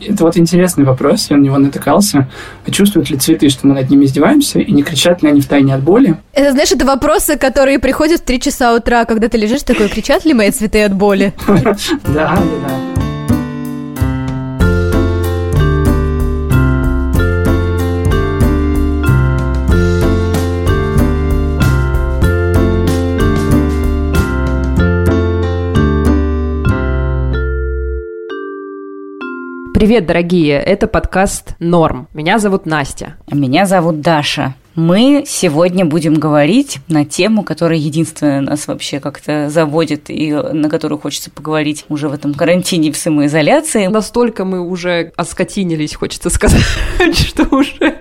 Это вот интересный вопрос, я на него натыкался. А чувствуют ли цветы, что мы над ними издеваемся, и не кричат ли они в тайне от боли? Это, знаешь, это вопросы, которые приходят в 3 часа утра, когда ты лежишь такой, кричат ли мои цветы от боли? Да, да, да. Привет, дорогие! Это подкаст «Норм». Меня зовут Настя. А меня зовут Даша. Мы сегодня будем говорить на тему, которая единственная нас вообще как-то заводит и на которую хочется поговорить уже в этом карантине в самоизоляции. Настолько мы уже оскотинились, хочется сказать, что уже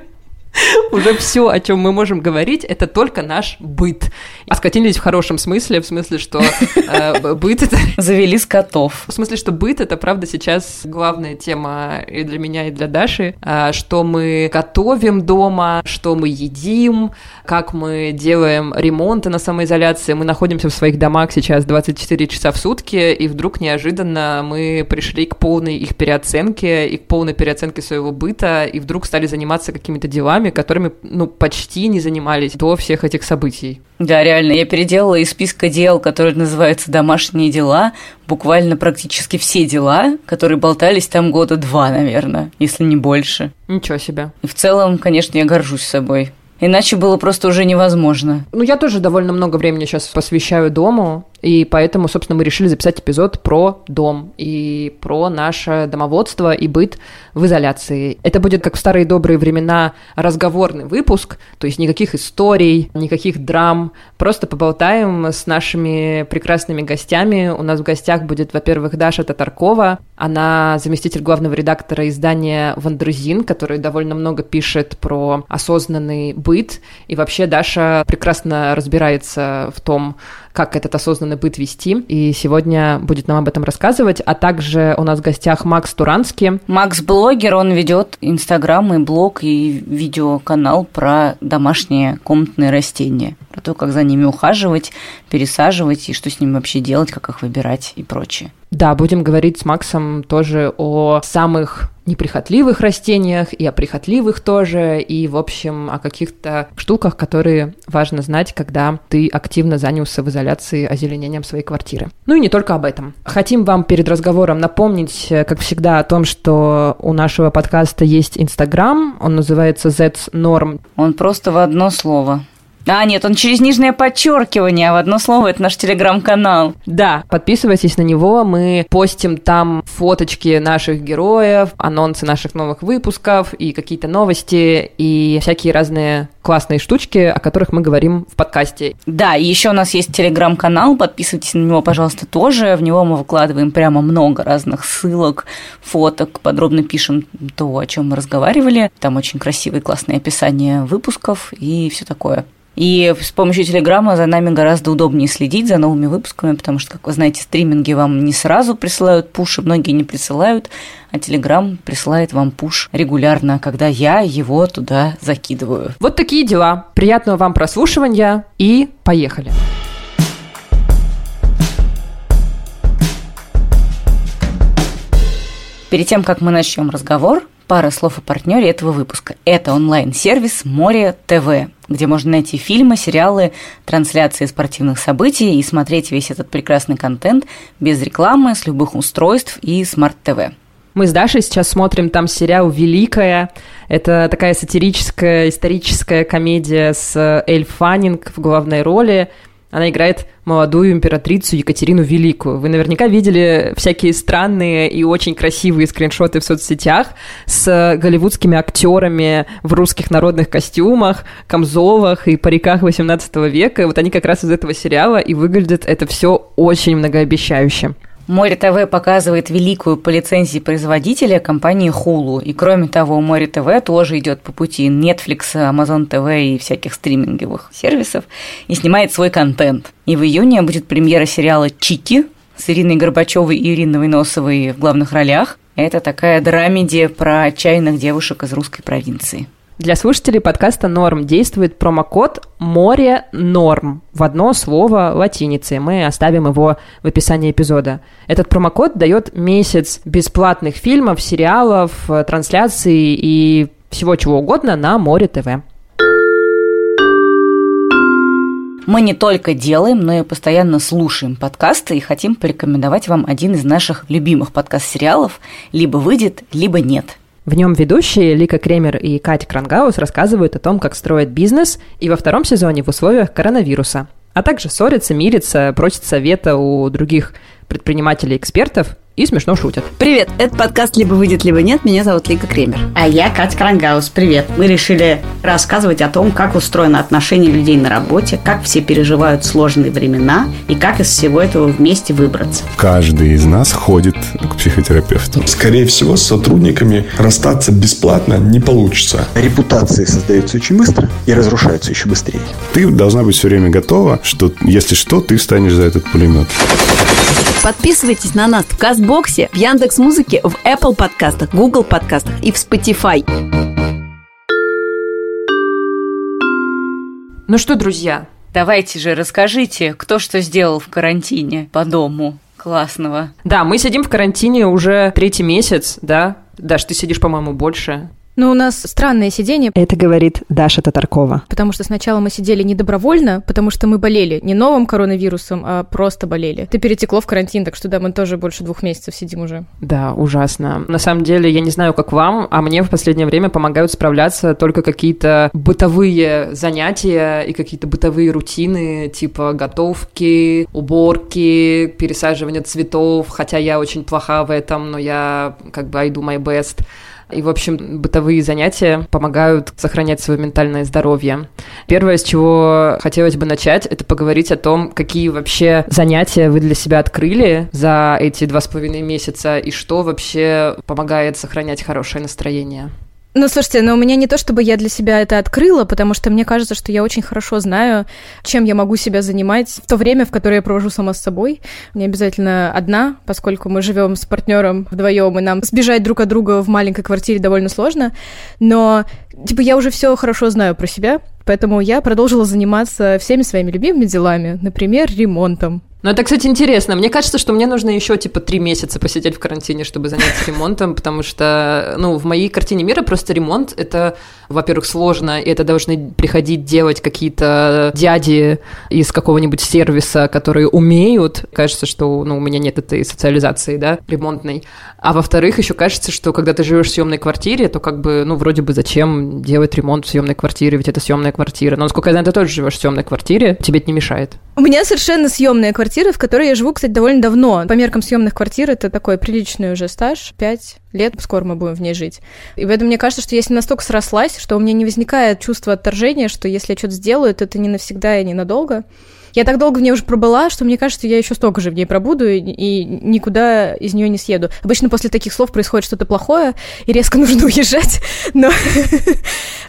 уже все, о чем мы можем говорить, это только наш быт. Оскотинились в хорошем смысле, в смысле, что э, быт это... Завели скотов. В смысле, что быт это, правда, сейчас главная тема и для меня, и для Даши, э, что мы готовим дома, что мы едим, как мы делаем ремонты на самоизоляции. Мы находимся в своих домах сейчас 24 часа в сутки, и вдруг неожиданно мы пришли к полной их переоценке и к полной переоценке своего быта, и вдруг стали заниматься какими-то делами, делами, которыми, ну, почти не занимались до всех этих событий. Да, реально, я переделала из списка дел, который называется «Домашние дела», буквально практически все дела, которые болтались там года два, наверное, если не больше. Ничего себе. И в целом, конечно, я горжусь собой. Иначе было просто уже невозможно. Ну, я тоже довольно много времени сейчас посвящаю дому, и поэтому, собственно, мы решили записать эпизод про дом и про наше домоводство и быт в изоляции. Это будет, как в старые добрые времена, разговорный выпуск, то есть никаких историй, никаких драм, просто поболтаем с нашими прекрасными гостями. У нас в гостях будет, во-первых, Даша Татаркова, она заместитель главного редактора издания «Вандрузин», который довольно много пишет про осознанный быт, и вообще Даша прекрасно разбирается в том, как этот осознанный быт вести. И сегодня будет нам об этом рассказывать. А также у нас в гостях Макс Туранский. Макс блогер, он ведет инстаграм и блог и видеоканал про домашние комнатные растения. Про то, как за ними ухаживать, пересаживать и что с ними вообще делать, как их выбирать и прочее. Да, будем говорить с Максом тоже о самых неприхотливых растениях и о прихотливых тоже, и, в общем, о каких-то штуках, которые важно знать, когда ты активно занялся в изоляции озеленением своей квартиры. Ну и не только об этом. Хотим вам перед разговором напомнить, как всегда, о том, что у нашего подкаста есть Инстаграм, он называется Z's Norm. Он просто в одно слово. А, нет, он через нижнее подчеркивание, а в одно слово это наш телеграм-канал. Да, подписывайтесь на него, мы постим там фоточки наших героев, анонсы наших новых выпусков и какие-то новости и всякие разные классные штучки, о которых мы говорим в подкасте. Да, и еще у нас есть телеграм-канал, подписывайтесь на него, пожалуйста, тоже. В него мы выкладываем прямо много разных ссылок, фоток, подробно пишем то, о чем мы разговаривали. Там очень красивые, классные описания выпусков и все такое. И с помощью Телеграма за нами гораздо удобнее следить за новыми выпусками, потому что, как вы знаете, стриминги вам не сразу присылают пуши, многие не присылают, а Телеграм присылает вам пуш регулярно, когда я его туда закидываю. Вот такие дела. Приятного вам прослушивания и поехали. Перед тем, как мы начнем разговор, пара слов о партнере этого выпуска. Это онлайн-сервис more.tv, где можно найти фильмы, сериалы, трансляции спортивных событий и смотреть весь этот прекрасный контент без рекламы, с любых устройств и смарт-ТВ. Мы с Дашей сейчас смотрим там сериал «Великая». Это такая сатирическая, историческая комедия с Эль Фаннинг в главной роли. Она играет молодую императрицу Екатерину Великую. Вы наверняка видели всякие странные и очень красивые скриншоты в соцсетях с голливудскими актерами в русских народных костюмах, камзолах и париках 18 века. Вот они как раз из этого сериала, и выглядит это все очень многообещающе. Море ТВ показывает великую по лицензии производителя компании Hulu. И кроме того, Море ТВ тоже идет по пути Netflix, Amazon TV и всяких стриминговых сервисов и снимает свой контент. И в июне будет премьера сериала «Чики» с Ириной Горбачевой и Ириной Носовой в главных ролях. Это такая драмедия про отчаянных девушек из русской провинции. Для слушателей подкаста «Норм» действует промокод «Море Норм» в одно слово латиницей. Мы оставим его в описании эпизода. Этот промокод дает месяц бесплатных фильмов, сериалов, трансляций и всего чего угодно на Море ТВ. Мы не только делаем, но и постоянно слушаем подкасты и хотим порекомендовать вам один из наших любимых подкаст-сериалов «Либо выйдет, либо нет». В нем ведущие Лика Кремер и Катя Крангаус рассказывают о том, как строят бизнес, и во втором сезоне в условиях коронавируса. А также ссорятся, мирятся, просят совета у других предпринимателей-экспертов и смешно шутят. Привет, это подкаст «Либо выйдет, либо нет». Меня зовут Лика Кремер. А я Катя Крангаус. Привет. Мы решили рассказывать о том, как устроено отношение людей на работе, как все переживают сложные времена и как из всего этого вместе выбраться. Каждый из нас ходит к психотерапевту. Скорее всего, с сотрудниками расстаться бесплатно не получится. Репутации создаются очень быстро и разрушаются еще быстрее. Ты должна быть все время готова, что если что, ты встанешь за этот пулемет. Подписывайтесь на нас в Кастбоксе, в Яндекс Музыке, в Apple подкастах, Google подкастах и в Spotify. Ну что, друзья, Давайте же расскажите, кто что сделал в карантине по дому классного. да, мы сидим в карантине уже третий месяц, да? Даш, ты сидишь, по-моему, больше. Но у нас странное сидение, Это говорит Даша Татаркова. потому что сначала мы сидели не добровольно, потому что мы болели не новым коронавирусом, а просто болели. Это перетекло в карантин, так что да, мы тоже больше двух месяцев сидим уже. Да, ужасно. На самом деле, я не знаю, как вам, а мне в последнее время помогают справляться только какие-то бытовые занятия и какие-то бытовые рутины, типа готовки, уборки, пересаживания цветов, хотя я очень плоха в этом, но я как бы I do my best. И, в общем, бытовые занятия помогают сохранять свое ментальное здоровье. Первое, с чего хотелось бы начать, это поговорить о том, какие вообще занятия вы для себя открыли за эти два с половиной месяца и что вообще помогает сохранять хорошее настроение. Ну, слушайте, но у меня не то, чтобы я для себя это открыла, потому что мне кажется, что я очень хорошо знаю, чем я могу себя занимать в то время, в которое я провожу сама с собой. Не обязательно одна, поскольку мы живем с партнером вдвоем, и нам сбежать друг от друга в маленькой квартире довольно сложно. Но, типа, я уже все хорошо знаю про себя, поэтому я продолжила заниматься всеми своими любимыми делами, например, ремонтом. Ну, это, кстати, интересно. Мне кажется, что мне нужно еще, типа, три месяца посидеть в карантине, чтобы заняться ремонтом, потому что, ну, в моей картине мира просто ремонт — это, во-первых, сложно, и это должны приходить делать какие-то дяди из какого-нибудь сервиса, которые умеют. Кажется, что, ну, у меня нет этой социализации, да, ремонтной. А во-вторых, еще кажется, что когда ты живешь в съемной квартире, то как бы, ну, вроде бы зачем делать ремонт в съемной квартире, ведь это съемная квартира. Но, насколько я знаю, ты тоже живешь в съемной квартире, тебе это не мешает. У меня совершенно съемная квартира, в которой я живу, кстати, довольно давно. По меркам съемных квартир это такой приличный уже стаж, пять лет, скоро мы будем в ней жить. И поэтому мне кажется, что я с ней настолько срослась, что у меня не возникает чувство отторжения, что если я что-то сделаю, то это не навсегда и ненадолго. Я так долго в ней уже пробыла, что мне кажется, я еще столько же в ней пробуду и, и никуда из нее не съеду. Обычно после таких слов происходит что-то плохое, и резко нужно уезжать, но...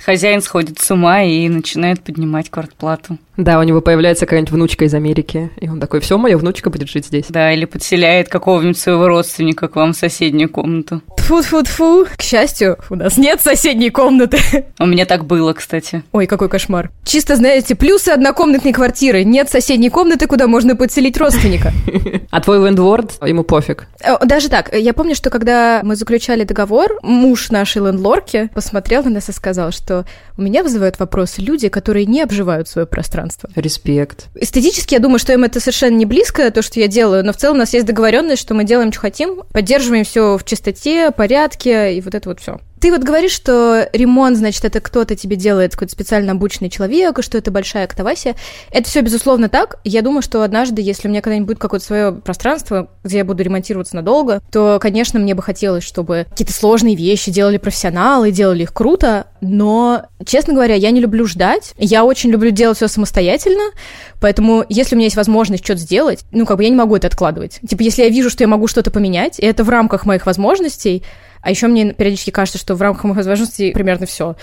Хозяин сходит с ума и начинает поднимать квартплату. Да, у него появляется какая-нибудь внучка из Америки, и он такой, все, моя внучка будет жить здесь. Да, или подселяет какого-нибудь своего родственника к вам в соседнюю комнату. тфу тфу тфу К счастью, у нас нет соседней комнаты. У меня так было, кстати. Ой, какой кошмар. Чисто, знаете, плюсы однокомнатной квартиры. Нет соседней комнаты, куда можно подселить родственника. А твой лендлорд, ему пофиг. Э, Даже так, я помню, что когда мы заключали договор, муж нашей лендлорки посмотрел на нас и сказал, что у меня вызывают вопросы люди, которые не обживают свое пространство. Респект. Эстетически, я думаю, что им это совершенно не близко, то, что я делаю, но в целом у нас есть договоренность, что мы делаем, что хотим, поддерживаем все в чистоте, порядке и вот это вот все. Ты вот говоришь, что ремонт, значит, это кто-то тебе делает, какой-то специально обученный человек, что это большая катавасия. Это все, безусловно, так. Я думаю, что однажды, если у меня когда-нибудь будет какое-то свое пространство, где я буду ремонтироваться надолго, то, конечно, мне бы хотелось, чтобы какие-то сложные вещи делали профессионалы, делали их круто, но, честно говоря, я не люблю ждать. Я очень люблю делать все самостоятельно, поэтому, если у меня есть возможность что-то сделать, ну, как бы я не могу это откладывать. Типа, если я вижу, что я могу что-то поменять, и это в рамках моих возможностей, а еще мне периодически кажется, что в рамках моих возможностей примерно все.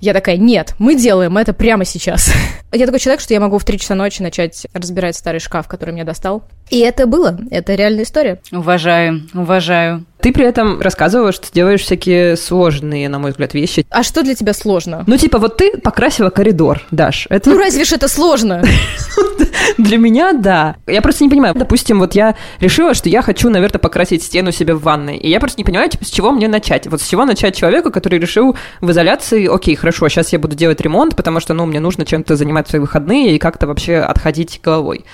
Я такая, нет, мы делаем это прямо сейчас. я такой человек, что я могу в 3 часа ночи начать разбирать старый шкаф, который меня достал. И это было. Это реальная история. Уважаю, уважаю. Ты при этом рассказывала, что делаешь всякие сложные, на мой взгляд, вещи. А что для тебя сложно? Ну, типа, вот ты покрасила коридор, Даш. Это... Ну, разве ж это сложно? Для меня, да. Я просто не понимаю. Допустим, вот я решила, что я хочу, наверное, покрасить стену себе в ванной. И я просто не понимаю, типа, с чего мне начать. Вот с чего начать человеку, который решил в изоляции, окей, хорошо, сейчас я буду делать ремонт, потому что, ну, мне нужно чем-то занимать свои выходные и как-то вообще отходить головой.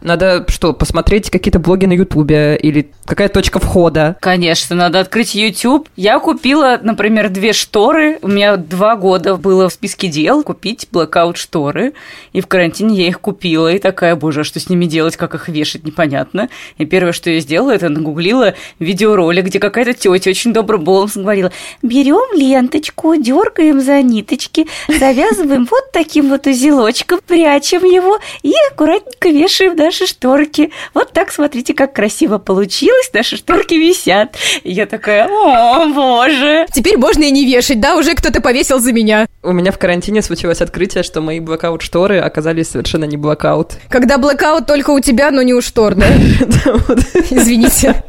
Надо что, посмотреть какие-то блоги на Ютубе или какая точка входа? Конечно, надо открыть YouTube. Я купила, например, две шторы. У меня два года было в списке дел купить блокаут шторы. И в карантине я их купила. И такая, боже, а что с ними делать, как их вешать, непонятно. И первое, что я сделала, это нагуглила видеоролик, где какая-то тетя очень добрым голосом говорила, берем ленточку, дергаем за ниточки, завязываем вот таким вот узелочком, прячем его и аккуратненько вешаем даже наши шторки. Вот так, смотрите, как красиво получилось, наши шторки висят. И я такая, о, боже. Теперь можно и не вешать, да? Уже кто-то повесил за меня. У меня в карантине случилось открытие, что мои blackout-шторы оказались совершенно не blackout. Когда blackout только у тебя, но не у штор, да? Извините.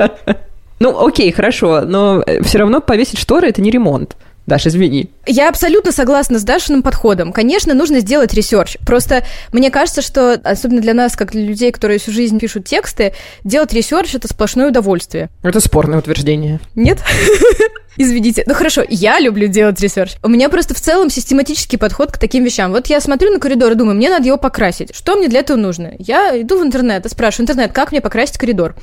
Ну, окей, хорошо, но все равно повесить шторы – это не ремонт. Даш, извини. Я абсолютно согласна с Дашиным подходом. Конечно, нужно сделать research. Просто мне кажется, что, особенно для нас, как для людей, которые всю жизнь пишут тексты, делать research – это сплошное удовольствие. Это спорное утверждение. Нет? Извините. Ну хорошо, я люблю делать research. У меня просто в целом систематический подход к таким вещам. Вот я смотрю на коридор и думаю, мне надо его покрасить. Что мне для этого нужно? Я иду в интернет и спрашиваю, интернет, как мне покрасить коридор?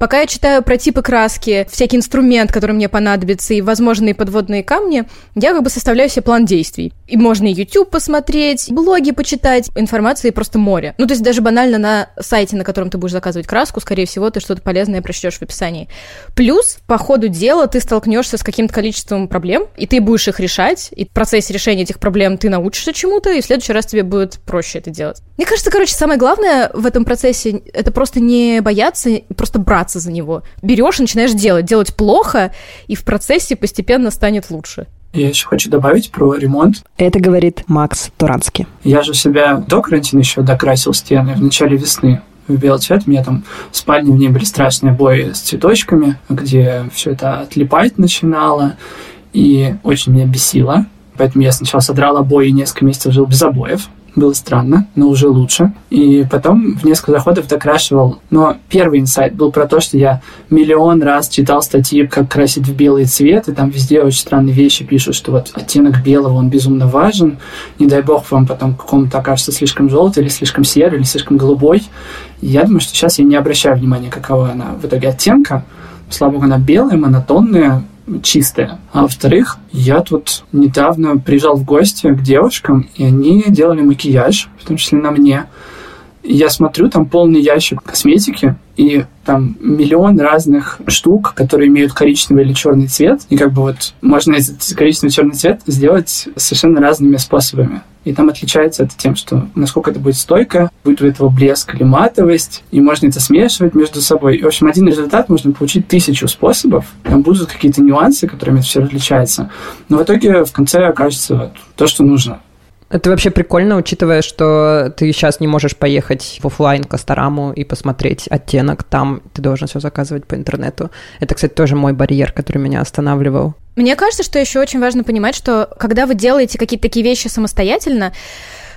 Пока я читаю про типы краски, всякий инструмент, который мне понадобится, и возможные подводные камни, я как бы составляю себе план действий. И можно YouTube посмотреть, блоги почитать, информации просто море. Ну, то есть даже банально на сайте, на котором ты будешь заказывать краску, скорее всего, ты что-то полезное прочтешь в описании. Плюс, по ходу дела, ты столкнешься с каким-то количеством проблем, и ты будешь их решать, и в процессе решения этих проблем ты научишься чему-то, и в следующий раз тебе будет проще это делать. Мне кажется, короче, самое главное в этом процессе — это просто не бояться, просто браться за него. Берешь и начинаешь делать. Делать плохо, и в процессе постепенно станет лучше. Я еще хочу добавить про ремонт. Это говорит Макс Туранский. Я же себя до карантина еще докрасил стены в начале весны в белый цвет. У меня там в спальне в ней были страшные обои с цветочками, где все это отлипать начинало. И очень меня бесило. Поэтому я сначала содрал обои и несколько месяцев жил без обоев было странно, но уже лучше. И потом в несколько заходов докрашивал. Но первый инсайт был про то, что я миллион раз читал статьи, как красить в белый цвет, и там везде очень странные вещи пишут, что вот оттенок белого, он безумно важен. Не дай бог вам потом какому-то окажется слишком желтый, или слишком серый, или слишком голубой. И я думаю, что сейчас я не обращаю внимания, какого она в итоге оттенка. Слава богу, она белая, монотонная, чистая. А во-вторых, я тут недавно приезжал в гости к девушкам, и они делали макияж, в том числе на мне. И я смотрю, там полный ящик косметики, и там миллион разных штук, которые имеют коричневый или черный цвет. И как бы вот можно этот коричневый черный цвет сделать совершенно разными способами. И там отличается это тем, что насколько это будет стойко, будет у этого блеск или матовость, и можно это смешивать между собой. И, в общем, один результат можно получить тысячу способов. Там будут какие-то нюансы, которыми это все различается. Но в итоге в конце окажется то, что нужно. Это вообще прикольно, учитывая, что ты сейчас не можешь поехать в офлайн к Астараму и посмотреть оттенок там, ты должен все заказывать по интернету. Это, кстати, тоже мой барьер, который меня останавливал. Мне кажется, что еще очень важно понимать, что когда вы делаете какие-то такие вещи самостоятельно,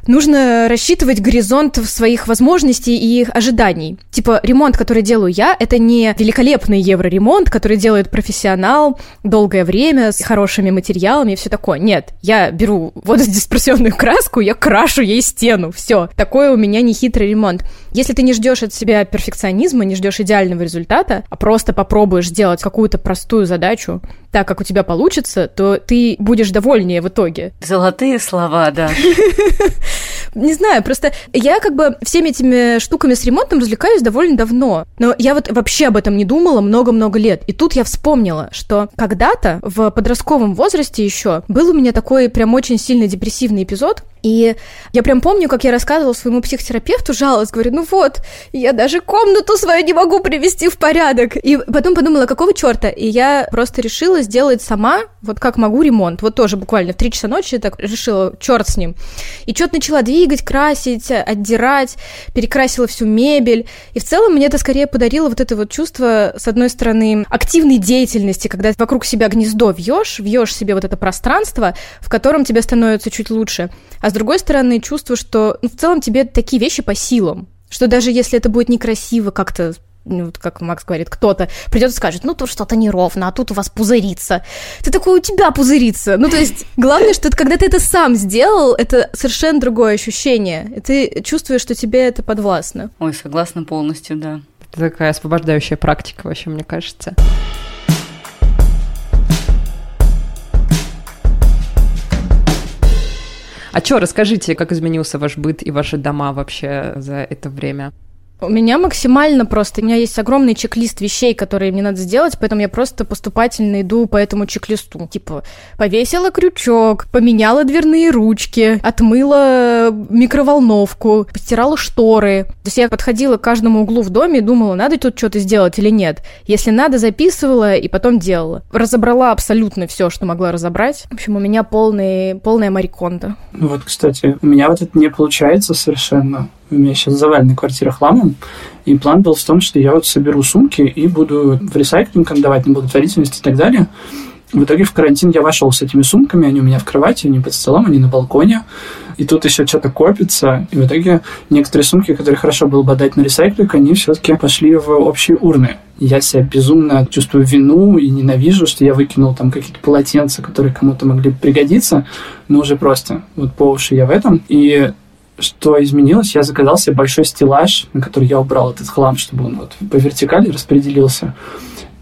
нужно рассчитывать горизонт своих возможностей и их ожиданий. Типа, ремонт, который делаю я, это не великолепный евроремонт, который делает профессионал долгое время с хорошими материалами и все такое. Нет, я беру вододисперсионную краску, я крашу ей стену. Все. Такой у меня не хитрый ремонт. Если ты не ждешь от себя перфекционизма, не ждешь идеального результата, а просто попробуешь сделать какую-то простую задачу так, как у тебя получится, то ты будешь довольнее в итоге. Золотые слова, да. Не знаю, просто я как бы всеми этими штуками с ремонтом развлекаюсь довольно давно. Но я вот вообще об этом не думала много-много лет. И тут я вспомнила, что когда-то в подростковом возрасте еще был у меня такой прям очень сильный депрессивный эпизод, И я прям помню, как я рассказывала своему психотерапевту, жаловалась, говорю, ну вот, я даже комнату свою не могу привести в порядок. И потом подумала, какого черта? И я просто решила сделать сама, вот как могу, ремонт. Вот тоже буквально в 3 часа ночи так решила, черт с ним. И что-то начала двигать, красить, отдирать, перекрасила всю мебель. И в целом мне это скорее подарило вот это вот чувство, с одной стороны, активной деятельности, когда вокруг себя гнездо вьешь, вьешь себе вот это пространство, в котором тебе становится чуть лучше. А с другой стороны, чувство, что ну, в целом тебе такие вещи по силам, что даже если это будет некрасиво как-то ну, вот как Макс говорит, кто-то придет и скажет, ну тут что-то неровно, а тут у вас пузырится. Ты такой, у тебя пузырится. Ну, то есть, главное, что это, когда ты это сам сделал, это совершенно другое ощущение. И ты чувствуешь, что тебе это подвластно. Ой, согласна полностью, да. Это такая освобождающая практика вообще, мне кажется. А что, расскажите, как изменился ваш быт и ваши дома вообще за это время? У меня максимально просто. У меня есть огромный чек-лист вещей, которые мне надо сделать, поэтому я просто поступательно иду по этому чек-листу. Типа, повесила крючок, поменяла дверные ручки, отмыла микроволновку, постирала шторы. То есть я подходила к каждому углу в доме и думала, надо тут что-то сделать или нет. Если надо, записывала и потом делала. Разобрала абсолютно все, что могла разобрать. В общем, у меня полный, полная мариконда. Вот, кстати, у меня вот это не получается совершенно у меня сейчас завалена квартира хламом, и план был в том, что я вот соберу сумки и буду в ресайклинг отдавать на благотворительность и так далее. В итоге в карантин я вошел с этими сумками, они у меня в кровати, они под столом, они на балконе. И тут еще что-то копится. И в итоге некоторые сумки, которые хорошо было бы отдать на ресайклинг, они все-таки пошли в общие урны. Я себя безумно чувствую вину и ненавижу, что я выкинул там какие-то полотенца, которые кому-то могли пригодиться. Но уже просто вот по уши я в этом. И что изменилось, я заказал себе большой стеллаж, на который я убрал этот хлам, чтобы он вот по вертикали распределился.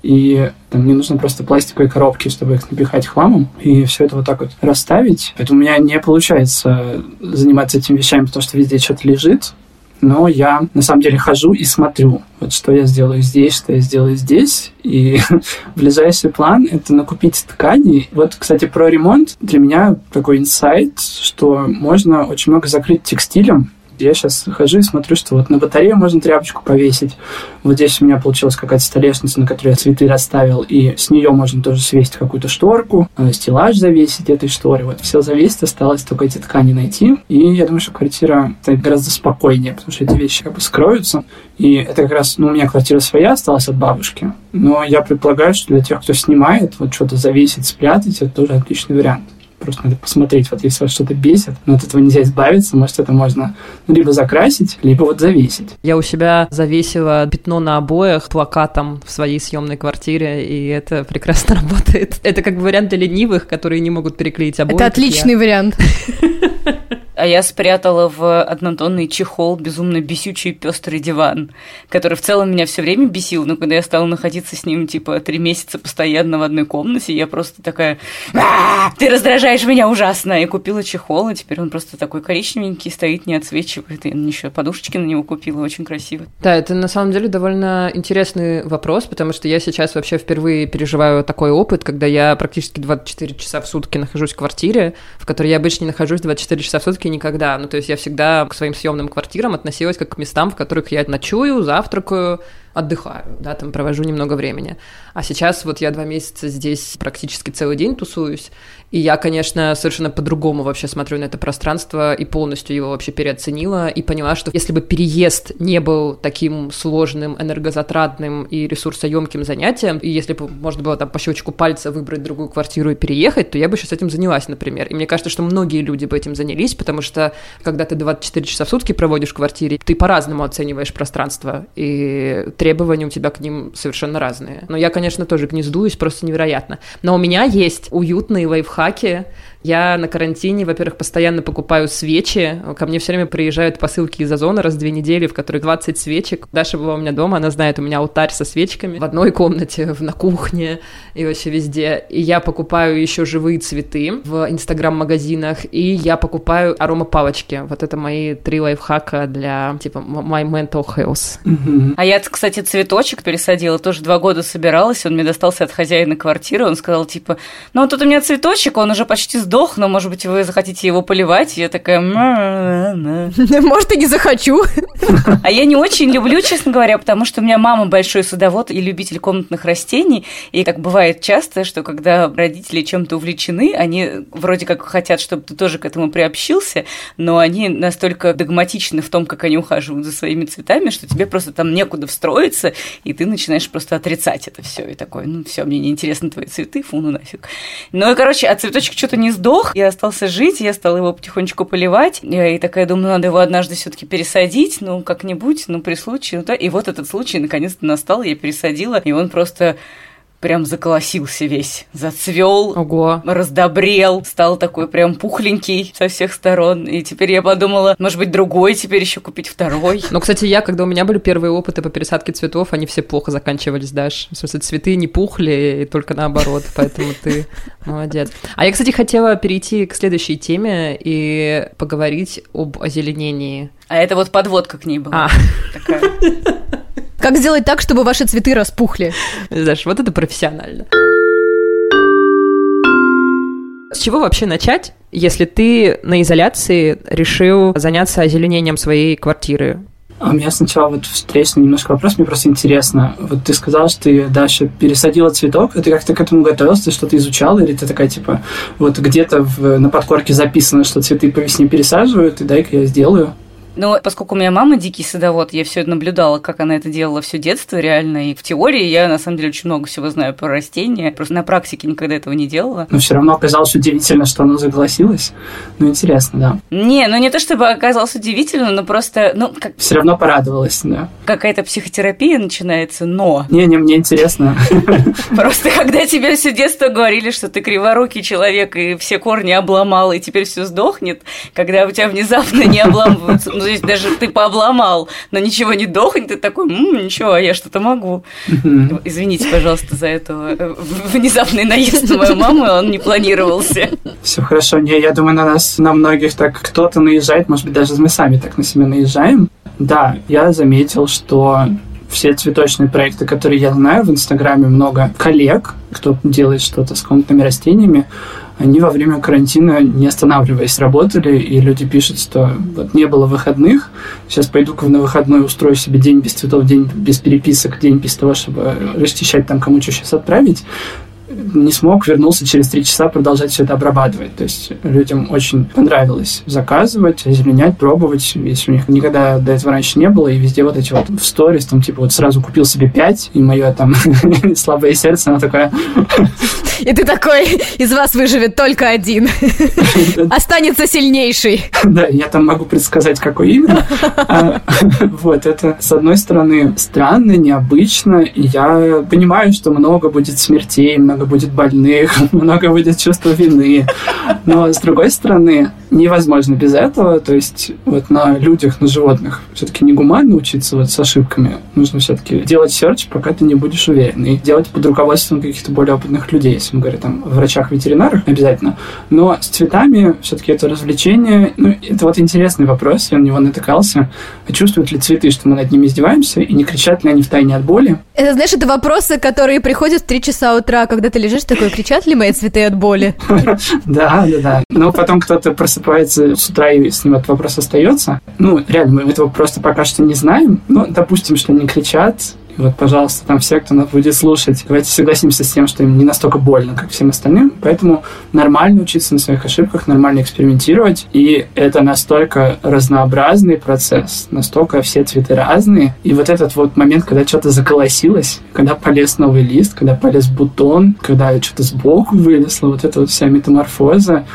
И там мне нужно просто пластиковые коробки, чтобы их напихать хламом, и все это вот так вот расставить. Поэтому у меня не получается заниматься этими вещами, потому что везде что-то лежит но я на самом деле хожу и смотрю, вот что я сделаю здесь, что я сделаю здесь, и ближайший план — это накупить ткани. Вот, кстати, про ремонт. Для меня такой инсайт, что можно очень много закрыть текстилем, я сейчас хожу и смотрю, что вот на батарею можно тряпочку повесить. Вот здесь у меня получилась какая-то столешница, на которой я цветы расставил, и с нее можно тоже свесить какую-то шторку, э, стеллаж завесить этой шторы. Вот все завесить, осталось только эти ткани найти. И я думаю, что квартира гораздо спокойнее, потому что эти вещи как бы скроются. И это как раз, ну, у меня квартира своя осталась от бабушки. Но я предполагаю, что для тех, кто снимает, вот что-то завесить, спрятать, это тоже отличный вариант. Просто надо посмотреть, вот если вас что-то бесит, но от этого нельзя избавиться, может, это можно ну, либо закрасить, либо вот завесить. Я у себя завесила пятно на обоях плакатом в своей съемной квартире, и это прекрасно работает. Это как бы вариант для ленивых, которые не могут переклеить обои. Это отличный я. вариант. а я спрятала в однотонный чехол безумно бесючий пестрый диван, который в целом меня все время бесил, но когда я стала находиться с ним, типа, три месяца постоянно в одной комнате, я просто такая, ты раздражаешь меня ужасно, и купила чехол, и теперь он просто такой коричневенький, стоит, не отсвечивает, и еще подушечки на него купила, очень красиво. Да, это на самом деле довольно интересный вопрос, потому что я сейчас вообще впервые переживаю такой опыт, когда я практически 24 часа в сутки нахожусь в квартире, в которой я обычно не нахожусь 24 часа в сутки никогда. Ну, то есть я всегда к своим съемным квартирам относилась как к местам, в которых я ночую, завтракаю, отдыхаю, да, там провожу немного времени. А сейчас вот я два месяца здесь практически целый день тусуюсь, и я, конечно, совершенно по-другому вообще смотрю на это пространство и полностью его вообще переоценила и поняла, что если бы переезд не был таким сложным, энергозатратным и ресурсоемким занятием, и если бы можно было там по щелчку пальца выбрать другую квартиру и переехать, то я бы сейчас этим занялась, например. И мне кажется, что многие люди бы этим занялись, потому что когда ты 24 часа в сутки проводишь в квартире, ты по-разному оцениваешь пространство, и требования у тебя к ним совершенно разные. Но я, конечно, тоже гнездуюсь просто невероятно. Но у меня есть лайфхак лайфхаки. Я на карантине, во-первых, постоянно покупаю свечи. Ко мне все время приезжают посылки из Озона раз в две недели, в которых 20 свечек. Даша была у меня дома, она знает, у меня алтарь со свечками в одной комнате, на кухне и вообще везде. И я покупаю еще живые цветы в инстаграм-магазинах, и я покупаю аромапалочки. Вот это мои три лайфхака для, типа, my mental health. А я, кстати, цветочек пересадила, тоже два года собиралась, он мне достался от хозяина квартиры, он сказал, типа, ну, тут у меня цветочек, он уже почти сдох, но, может быть, вы захотите его поливать. И я такая... Может, и не захочу. А я не очень люблю, честно говоря, потому что у меня мама большой садовод и любитель комнатных растений. И так бывает часто, что когда родители чем-то увлечены, они вроде как хотят, чтобы ты тоже к этому приобщился, но они настолько догматичны в том, как они ухаживают за своими цветами, что тебе просто там некуда встроиться, и ты начинаешь просто отрицать это все. И такой, ну все, мне неинтересны твои цветы, фу, ну нафиг. Ну и, короче, а цветочек что-то не сдох, я остался жить, я стала его потихонечку поливать, и такая думаю, надо его однажды все-таки пересадить, ну как-нибудь, ну при случае, ну да. И вот этот случай наконец-то настал, я пересадила, и он просто прям заколосился весь, зацвел, Ого. раздобрел, стал такой прям пухленький со всех сторон. И теперь я подумала, может быть, другой теперь еще купить второй. Ну, кстати, я, когда у меня были первые опыты по пересадке цветов, они все плохо заканчивались, Даш. В смысле, цветы не пухли, и только наоборот, поэтому ты молодец. А я, кстати, хотела перейти к следующей теме и поговорить об озеленении. А это вот подводка к ней была. А. Такая. Как сделать так, чтобы ваши цветы распухли? Знаешь, вот это профессионально. С чего вообще начать, если ты на изоляции решил заняться озеленением своей квартиры? А у меня сначала вот встречный немножко вопрос, мне просто интересно. Вот ты сказал, что ты, Даша, пересадила цветок, ты как-то к этому готовился, ты что-то изучал, или ты такая, типа, вот где-то в, на подкорке записано, что цветы по весне пересаживают, и дай-ка я сделаю? Ну, поскольку у меня мама дикий садовод, я все это наблюдала, как она это делала все детство реально. И в теории я, на самом деле, очень много всего знаю про растения. Просто на практике никогда этого не делала. Но все равно оказалось удивительно, что оно согласилось. Ну, интересно, да. Не, ну не то чтобы оказалось удивительно, но просто, ну, как... Все равно порадовалась, да. Какая-то психотерапия начинается, но... Не-не, мне интересно. Просто когда тебе все детство говорили, что ты криворукий человек и все корни обломал, и теперь все сдохнет, когда у тебя внезапно не обламываются ну, здесь даже ты пообломал, но ничего не дохнет, ты такой, М, ничего, я что-то могу. Извините, пожалуйста, за это э, внезапный наезд на мою маму, он не планировался. Все хорошо. Не, я думаю, на нас, на многих так кто-то наезжает, может быть, даже мы сами так на себя наезжаем. Да, я заметил, что все цветочные проекты, которые я знаю, в Инстаграме много коллег, кто делает что-то с комнатными растениями, они во время карантина, не останавливаясь, работали, и люди пишут, что вот не было выходных, сейчас пойду-ка на выходной устрою себе день без цветов, день без переписок, день без того, чтобы расчищать там кому что сейчас отправить не смог, вернулся через три часа продолжать все это обрабатывать. То есть людям очень понравилось заказывать, озеленять, пробовать, если у них никогда до этого раньше не было, и везде вот эти вот в сторис, там типа вот сразу купил себе пять, и мое там слабое сердце, оно такое... И ты такой, из вас выживет только один. Останется сильнейший. Да, я там могу предсказать, какой именно. А, вот, это, с одной стороны, странно, необычно, и я понимаю, что много будет смертей, много будет больных, много будет чувства вины. Но, с другой стороны, невозможно без этого. То есть вот на людях, на животных все-таки не гуманно учиться вот с ошибками. Нужно все-таки делать серч, пока ты не будешь уверен. И делать под руководством каких-то более опытных людей, если мы говорим там врачах-ветеринарах обязательно. Но с цветами все-таки это развлечение. Ну, это вот интересный вопрос, я на него натыкался. А чувствуют ли цветы, что мы над ними издеваемся, и не кричат ли они в тайне от боли? Это, знаешь, это вопросы, которые приходят в 3 часа утра, когда ты лежишь такой, кричат ли мои цветы от боли? Да, да, да. Но потом кто-то просыпается с утра, и с ним этот вопрос остается. Ну, реально, мы этого просто пока что не знаем. Ну, допустим, что они кричат, и вот, пожалуйста, там все, кто нас будет слушать, давайте согласимся с тем, что им не настолько больно, как всем остальным. Поэтому нормально учиться на своих ошибках, нормально экспериментировать. И это настолько разнообразный процесс, настолько все цветы разные. И вот этот вот момент, когда что-то заколосилось, когда полез новый лист, когда полез бутон, когда что-то сбоку вылезло, вот эта вот вся метаморфоза,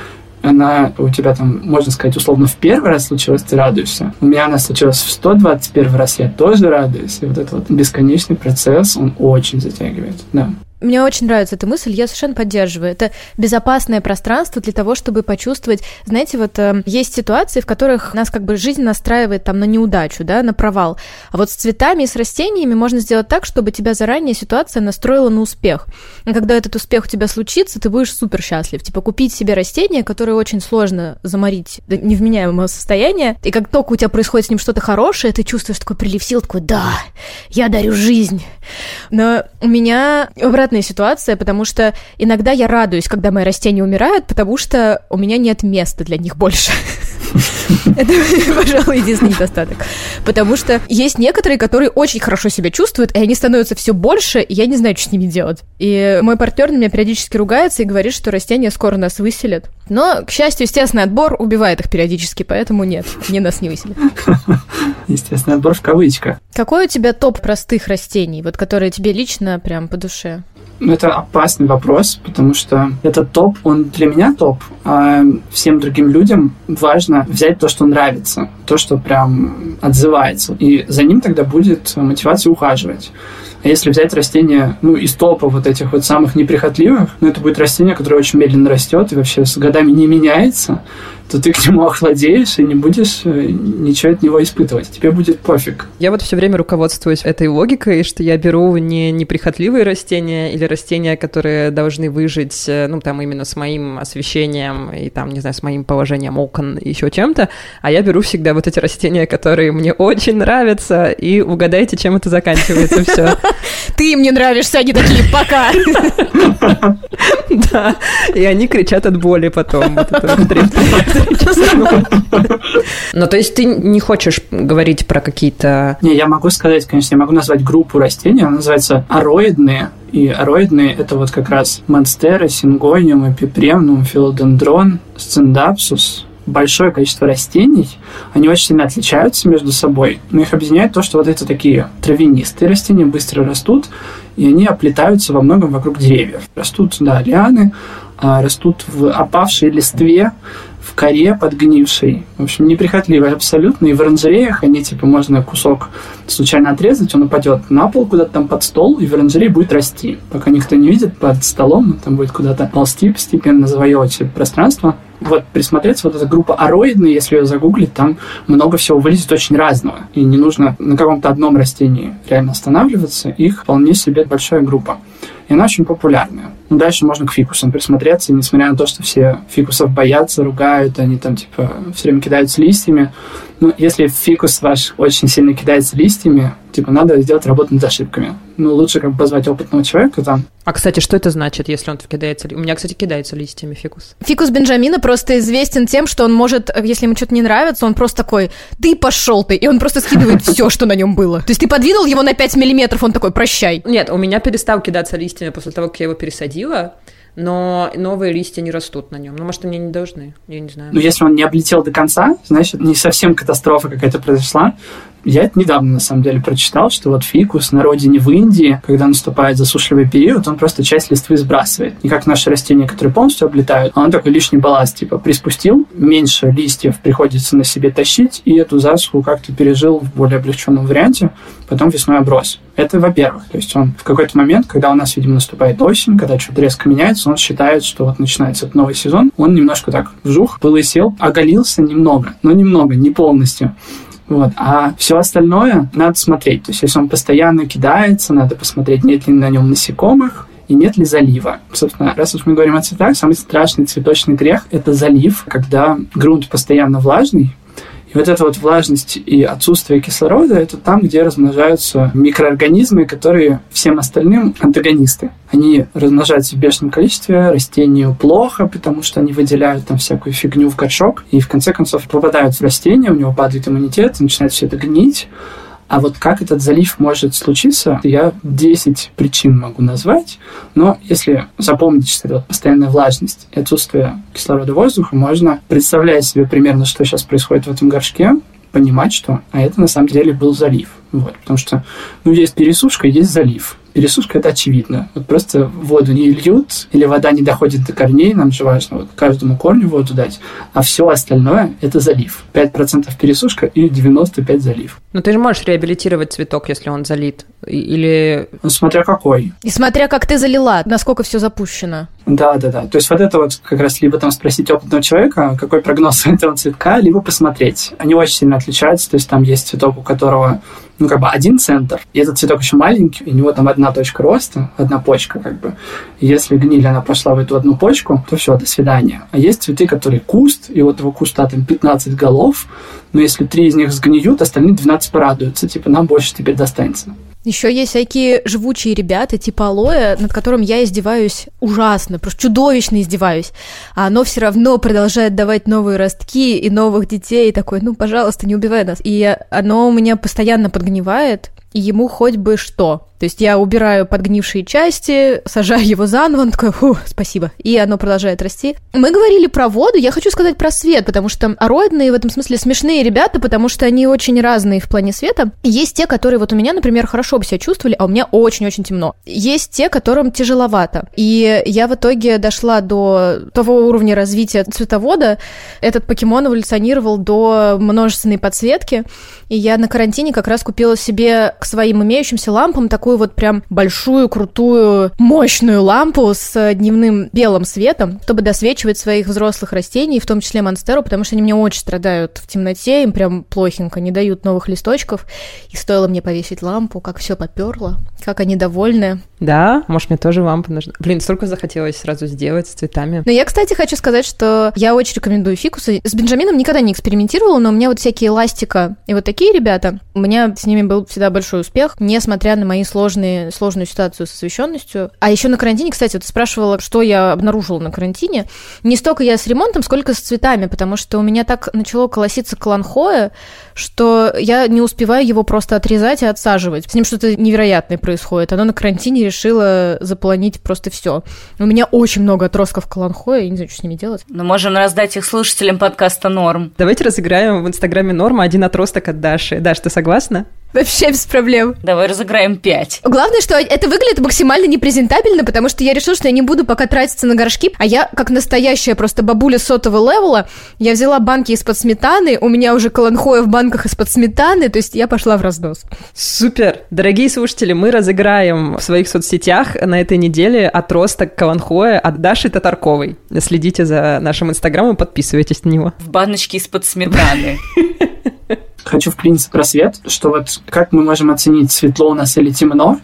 она у тебя там, можно сказать, условно, в первый раз случилась, ты радуешься. У меня она случилась в 121 раз, я тоже радуюсь. И вот этот вот бесконечный процесс, он очень затягивает, да. Мне очень нравится эта мысль, я совершенно поддерживаю. Это безопасное пространство для того, чтобы почувствовать, знаете, вот э, есть ситуации, в которых нас как бы жизнь настраивает там на неудачу, да, на провал. А вот с цветами и с растениями можно сделать так, чтобы тебя заранее ситуация настроила на успех. И когда этот успех у тебя случится, ты будешь супер счастлив. Типа купить себе растение, которое очень сложно заморить до невменяемого состояния, и как только у тебя происходит с ним что-то хорошее, ты чувствуешь такой прилив сил, такой, да, я дарю жизнь. Но у меня обратная неприятная ситуация, потому что иногда я радуюсь, когда мои растения умирают, потому что у меня нет места для них больше. Это, пожалуй, единственный недостаток. Потому что есть некоторые, которые очень хорошо себя чувствуют, и они становятся все больше, и я не знаю, что с ними делать. И мой партнер на меня периодически ругается и говорит, что растения скоро нас выселят. Но, к счастью, естественный отбор убивает их периодически, поэтому нет, они нас не выселят. Естественный отбор в кавычках. Какой у тебя топ простых растений, вот которые тебе лично прям по душе? Ну, это опасный вопрос, потому что этот топ, он для меня топ, а всем другим людям важно взять то, что нравится, то, что прям отзывается. И за ним тогда будет мотивация ухаживать. А если взять растение, ну, из топа вот этих вот самых неприхотливых, ну, это будет растение, которое очень медленно растет и вообще с годами не меняется, то ты к нему охладеешь и не будешь э, ничего от него испытывать. Тебе будет пофиг. Я вот все время руководствуюсь этой логикой, что я беру не неприхотливые растения или растения, которые должны выжить, э, ну, там, именно с моим освещением и там, не знаю, с моим положением окон и еще чем-то, а я беру всегда вот эти растения, которые мне очень нравятся, и угадайте, чем это заканчивается все. Ты им не нравишься, они такие, пока. Да, и они кричат от боли потом. Ну, то есть ты не хочешь говорить про какие-то... Не, я могу сказать, конечно, я могу назвать группу растений, она называется ароидные, и ароидные – это вот как раз монстера, сингониум, эпипремнум, филодендрон, сциндапсус, большое количество растений, они очень сильно отличаются между собой, но их объединяет то, что вот это такие травянистые растения быстро растут, и они оплетаются во многом вокруг деревьев. Растут, да, лианы, а, растут в опавшей листве, коре подгнившей. В общем, неприхотливые абсолютно. И в оранжереях они, типа, можно кусок случайно отрезать, он упадет на пол куда-то там под стол, и в оранжерее будет расти. Пока никто не видит, под столом там будет куда-то ползти, постепенно завоевывать пространство. Вот присмотреться, вот эта группа ароидная, если ее загуглить, там много всего вылезет очень разного. И не нужно на каком-то одном растении реально останавливаться. Их вполне себе большая группа. И она очень популярная. Ну, дальше можно к фикусам присмотреться, несмотря на то, что все фикусов боятся, ругают, они там, типа, все время кидаются листьями. Ну, если фикус ваш очень сильно кидается листьями, типа, надо сделать работу над ошибками. Ну, лучше как бы позвать опытного человека там. А, кстати, что это значит, если он кидается? У меня, кстати, кидается листьями фикус. Фикус Бенджамина просто известен тем, что он может, если ему что-то не нравится, он просто такой, ты пошел ты, и он просто скидывает все, что на нем было. То есть ты подвинул его на 5 миллиметров, он такой, прощай. Нет, у меня перестал кидаться листьями после того, как я его пересадила но новые листья не растут на нем. Ну, может, они не должны, я не знаю. Ну, если он не облетел до конца, значит, не совсем катастрофа какая-то произошла. Я это недавно, на самом деле, прочитал, что вот фикус на родине в Индии, когда наступает засушливый период, он просто часть листвы сбрасывает. Не как наши растения, которые полностью облетают, а он такой лишний балласт, типа, приспустил, меньше листьев приходится на себе тащить, и эту засуху как-то пережил в более облегченном варианте, потом весной оброс. Это во-первых. То есть он в какой-то момент, когда у нас, видимо, наступает осень, когда что-то резко меняется, он считает, что вот начинается этот новый сезон, он немножко так вжух, полысел, оголился немного, но немного, не полностью. Вот. А все остальное надо смотреть. То есть, если он постоянно кидается, надо посмотреть, нет ли на нем насекомых, и нет ли залива. Собственно, раз уж мы говорим о цветах, самый страшный цветочный грех – это залив, когда грунт постоянно влажный, и вот эта вот влажность и отсутствие кислорода – это там, где размножаются микроорганизмы, которые всем остальным антагонисты. Они размножаются в бешеном количестве, растению плохо, потому что они выделяют там всякую фигню в горшок, и в конце концов попадают в растение, у него падает иммунитет, начинает все это гнить, а вот как этот залив может случиться, я 10 причин могу назвать, но если запомнить, что это постоянная влажность и отсутствие кислорода воздуха, можно, представляя себе примерно, что сейчас происходит в этом горшке, понимать, что а это на самом деле был залив. Вот, потому что ну, есть пересушка, есть залив. Пересушка – это очевидно. Вот просто воду не льют, или вода не доходит до корней, нам же важно вот каждому корню воду дать, а все остальное – это залив. 5% пересушка и 95% залив. Но ты же можешь реабилитировать цветок, если он залит. Или... Ну, смотря какой. И смотря как ты залила, насколько все запущено. Да, да, да. То есть вот это вот как раз либо там спросить опытного человека, какой прогноз этого цветка, либо посмотреть. Они очень сильно отличаются. То есть там есть цветок, у которого ну, как бы один центр, и этот цветок еще маленький, у него там одна точка роста, одна почка, как бы. И если гниль, она пошла в эту одну почку, то все, до свидания. А есть цветы, которые куст, и вот этого куста там 15 голов, но если три из них сгниют, остальные 12 порадуются, типа, нам больше теперь достанется. Еще есть всякие живучие ребята, типа алоэ, над которым я издеваюсь ужасно, просто чудовищно издеваюсь. А оно все равно продолжает давать новые ростки и новых детей, и такой, ну, пожалуйста, не убивай нас. И оно у меня постоянно подгнивает, и ему хоть бы что. То есть я убираю подгнившие части, сажаю его заново, он такой, фу, спасибо. И оно продолжает расти. Мы говорили про воду, я хочу сказать про свет, потому что ароидные в этом смысле смешные ребята, потому что они очень разные в плане света. Есть те, которые вот у меня, например, хорошо бы себя чувствовали, а у меня очень-очень темно. Есть те, которым тяжеловато. И я в итоге дошла до того уровня развития цветовода. Этот покемон эволюционировал до множественной подсветки. И я на карантине как раз купила себе к своим имеющимся лампам такой такую вот прям большую, крутую, мощную лампу с дневным белым светом, чтобы досвечивать своих взрослых растений, в том числе монстеру, потому что они мне очень страдают в темноте, им прям плохенько, не дают новых листочков. И стоило мне повесить лампу, как все поперло, как они довольны. Да, может, мне тоже лампа нужна. Блин, столько захотелось сразу сделать с цветами. Но я, кстати, хочу сказать, что я очень рекомендую фикусы. С Бенджамином никогда не экспериментировала, но у меня вот всякие эластика и вот такие ребята, у меня с ними был всегда большой успех, несмотря на мои сложные, сложную ситуацию с освещенностью. А еще на карантине, кстати, вот ты спрашивала, что я обнаружила на карантине. Не столько я с ремонтом, сколько с цветами, потому что у меня так начало колоситься каланхоя, что я не успеваю его просто отрезать и отсаживать. С ним что-то невероятное происходит. Оно на карантине решило заполонить просто все. У меня очень много отростков каланхоя, я не знаю, что с ними делать. Мы можем раздать их слушателям подкаста «Норм». Давайте разыграем в Инстаграме «Норма» один отросток от Даши. Даш, ты согласна? Вообще без проблем. Давай разыграем пять. Главное, что это выглядит максимально непрезентабельно, потому что я решила, что я не буду пока тратиться на горшки, а я, как настоящая просто бабуля сотого левела, я взяла банки из-под сметаны, у меня уже колонхоя в банках из-под сметаны, то есть я пошла в разнос. Супер! Дорогие слушатели, мы разыграем в своих соцсетях на этой неделе отросток колонхоя от Даши Татарковой. Следите за нашим инстаграмом, подписывайтесь на него. В баночке из-под сметаны. хочу вклиниться про свет, что вот как мы можем оценить, светло у нас или темно,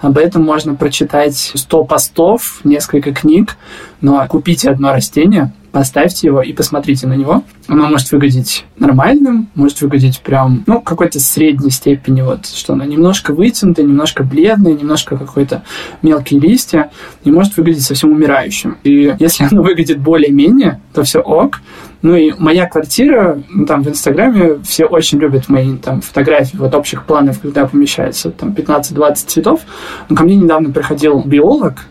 об этом можно прочитать 100 постов, несколько книг, но купите одно растение, поставьте его и посмотрите на него. Оно может выглядеть нормальным, может выглядеть прям, ну, какой-то средней степени, вот, что оно немножко вытянутое, немножко бледное, немножко какой-то мелкие листья, и может выглядеть совсем умирающим. И если оно выглядит более-менее, то все ок. Ну и моя квартира, ну, там в Инстаграме все очень любят мои там фотографии вот общих планов, когда помещается там 15-20 цветов. Но ко мне недавно приходил биолог,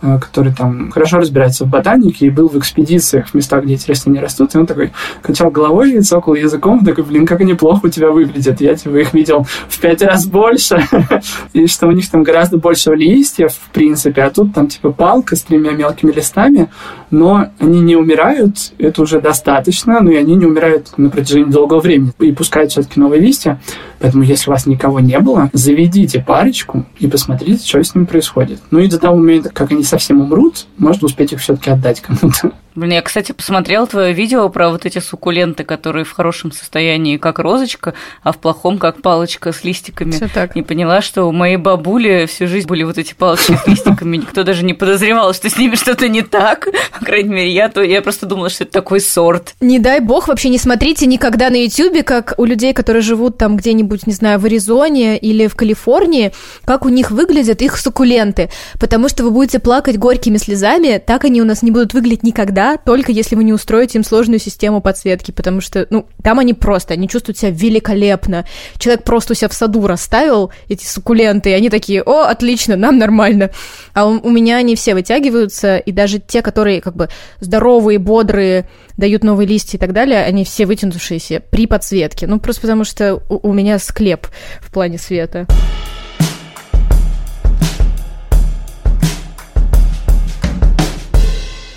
который там хорошо разбирается в ботанике и был в экспедициях в местах, где эти растения растут, и он такой качал головой и цокал языком, такой, блин, как они плохо у тебя выглядят, я типа их видел в пять раз больше, и что у них там гораздо больше листьев, в принципе, а тут там типа палка с тремя мелкими листами, но они не умирают, это уже достаточно, но и они не умирают на протяжении долгого времени и пускают все-таки новые листья, поэтому если у вас никого не было, заведите парочку и посмотрите, что с ними происходит. Ну и до того момента, как они совсем умрут, можно успеть их все-таки отдать кому-то. Блин, я, кстати, посмотрела твое видео про вот эти суккуленты, которые в хорошем состоянии как розочка, а в плохом как палочка с листиками. Все так. И поняла, что у моей бабули всю жизнь были вот эти палочки с листиками. Никто даже не подозревал, что с ними что-то не так. По крайней мере, я, то, я просто думала, что это такой сорт. Не дай бог, вообще не смотрите никогда на Ютубе, как у людей, которые живут там где-нибудь, не знаю, в Аризоне или в Калифорнии, как у них выглядят их суккуленты. Потому что вы будете плакать горькими слезами, так они у нас не будут выглядеть никогда да, только если вы не устроите им сложную систему подсветки, потому что, ну, там они просто, они чувствуют себя великолепно. Человек просто у себя в саду расставил эти суккуленты, и они такие, о, отлично, нам нормально. А у, у меня они все вытягиваются, и даже те, которые как бы здоровые, бодрые, дают новые листья и так далее, они все вытянувшиеся при подсветке. Ну, просто потому что у, у меня склеп в плане света.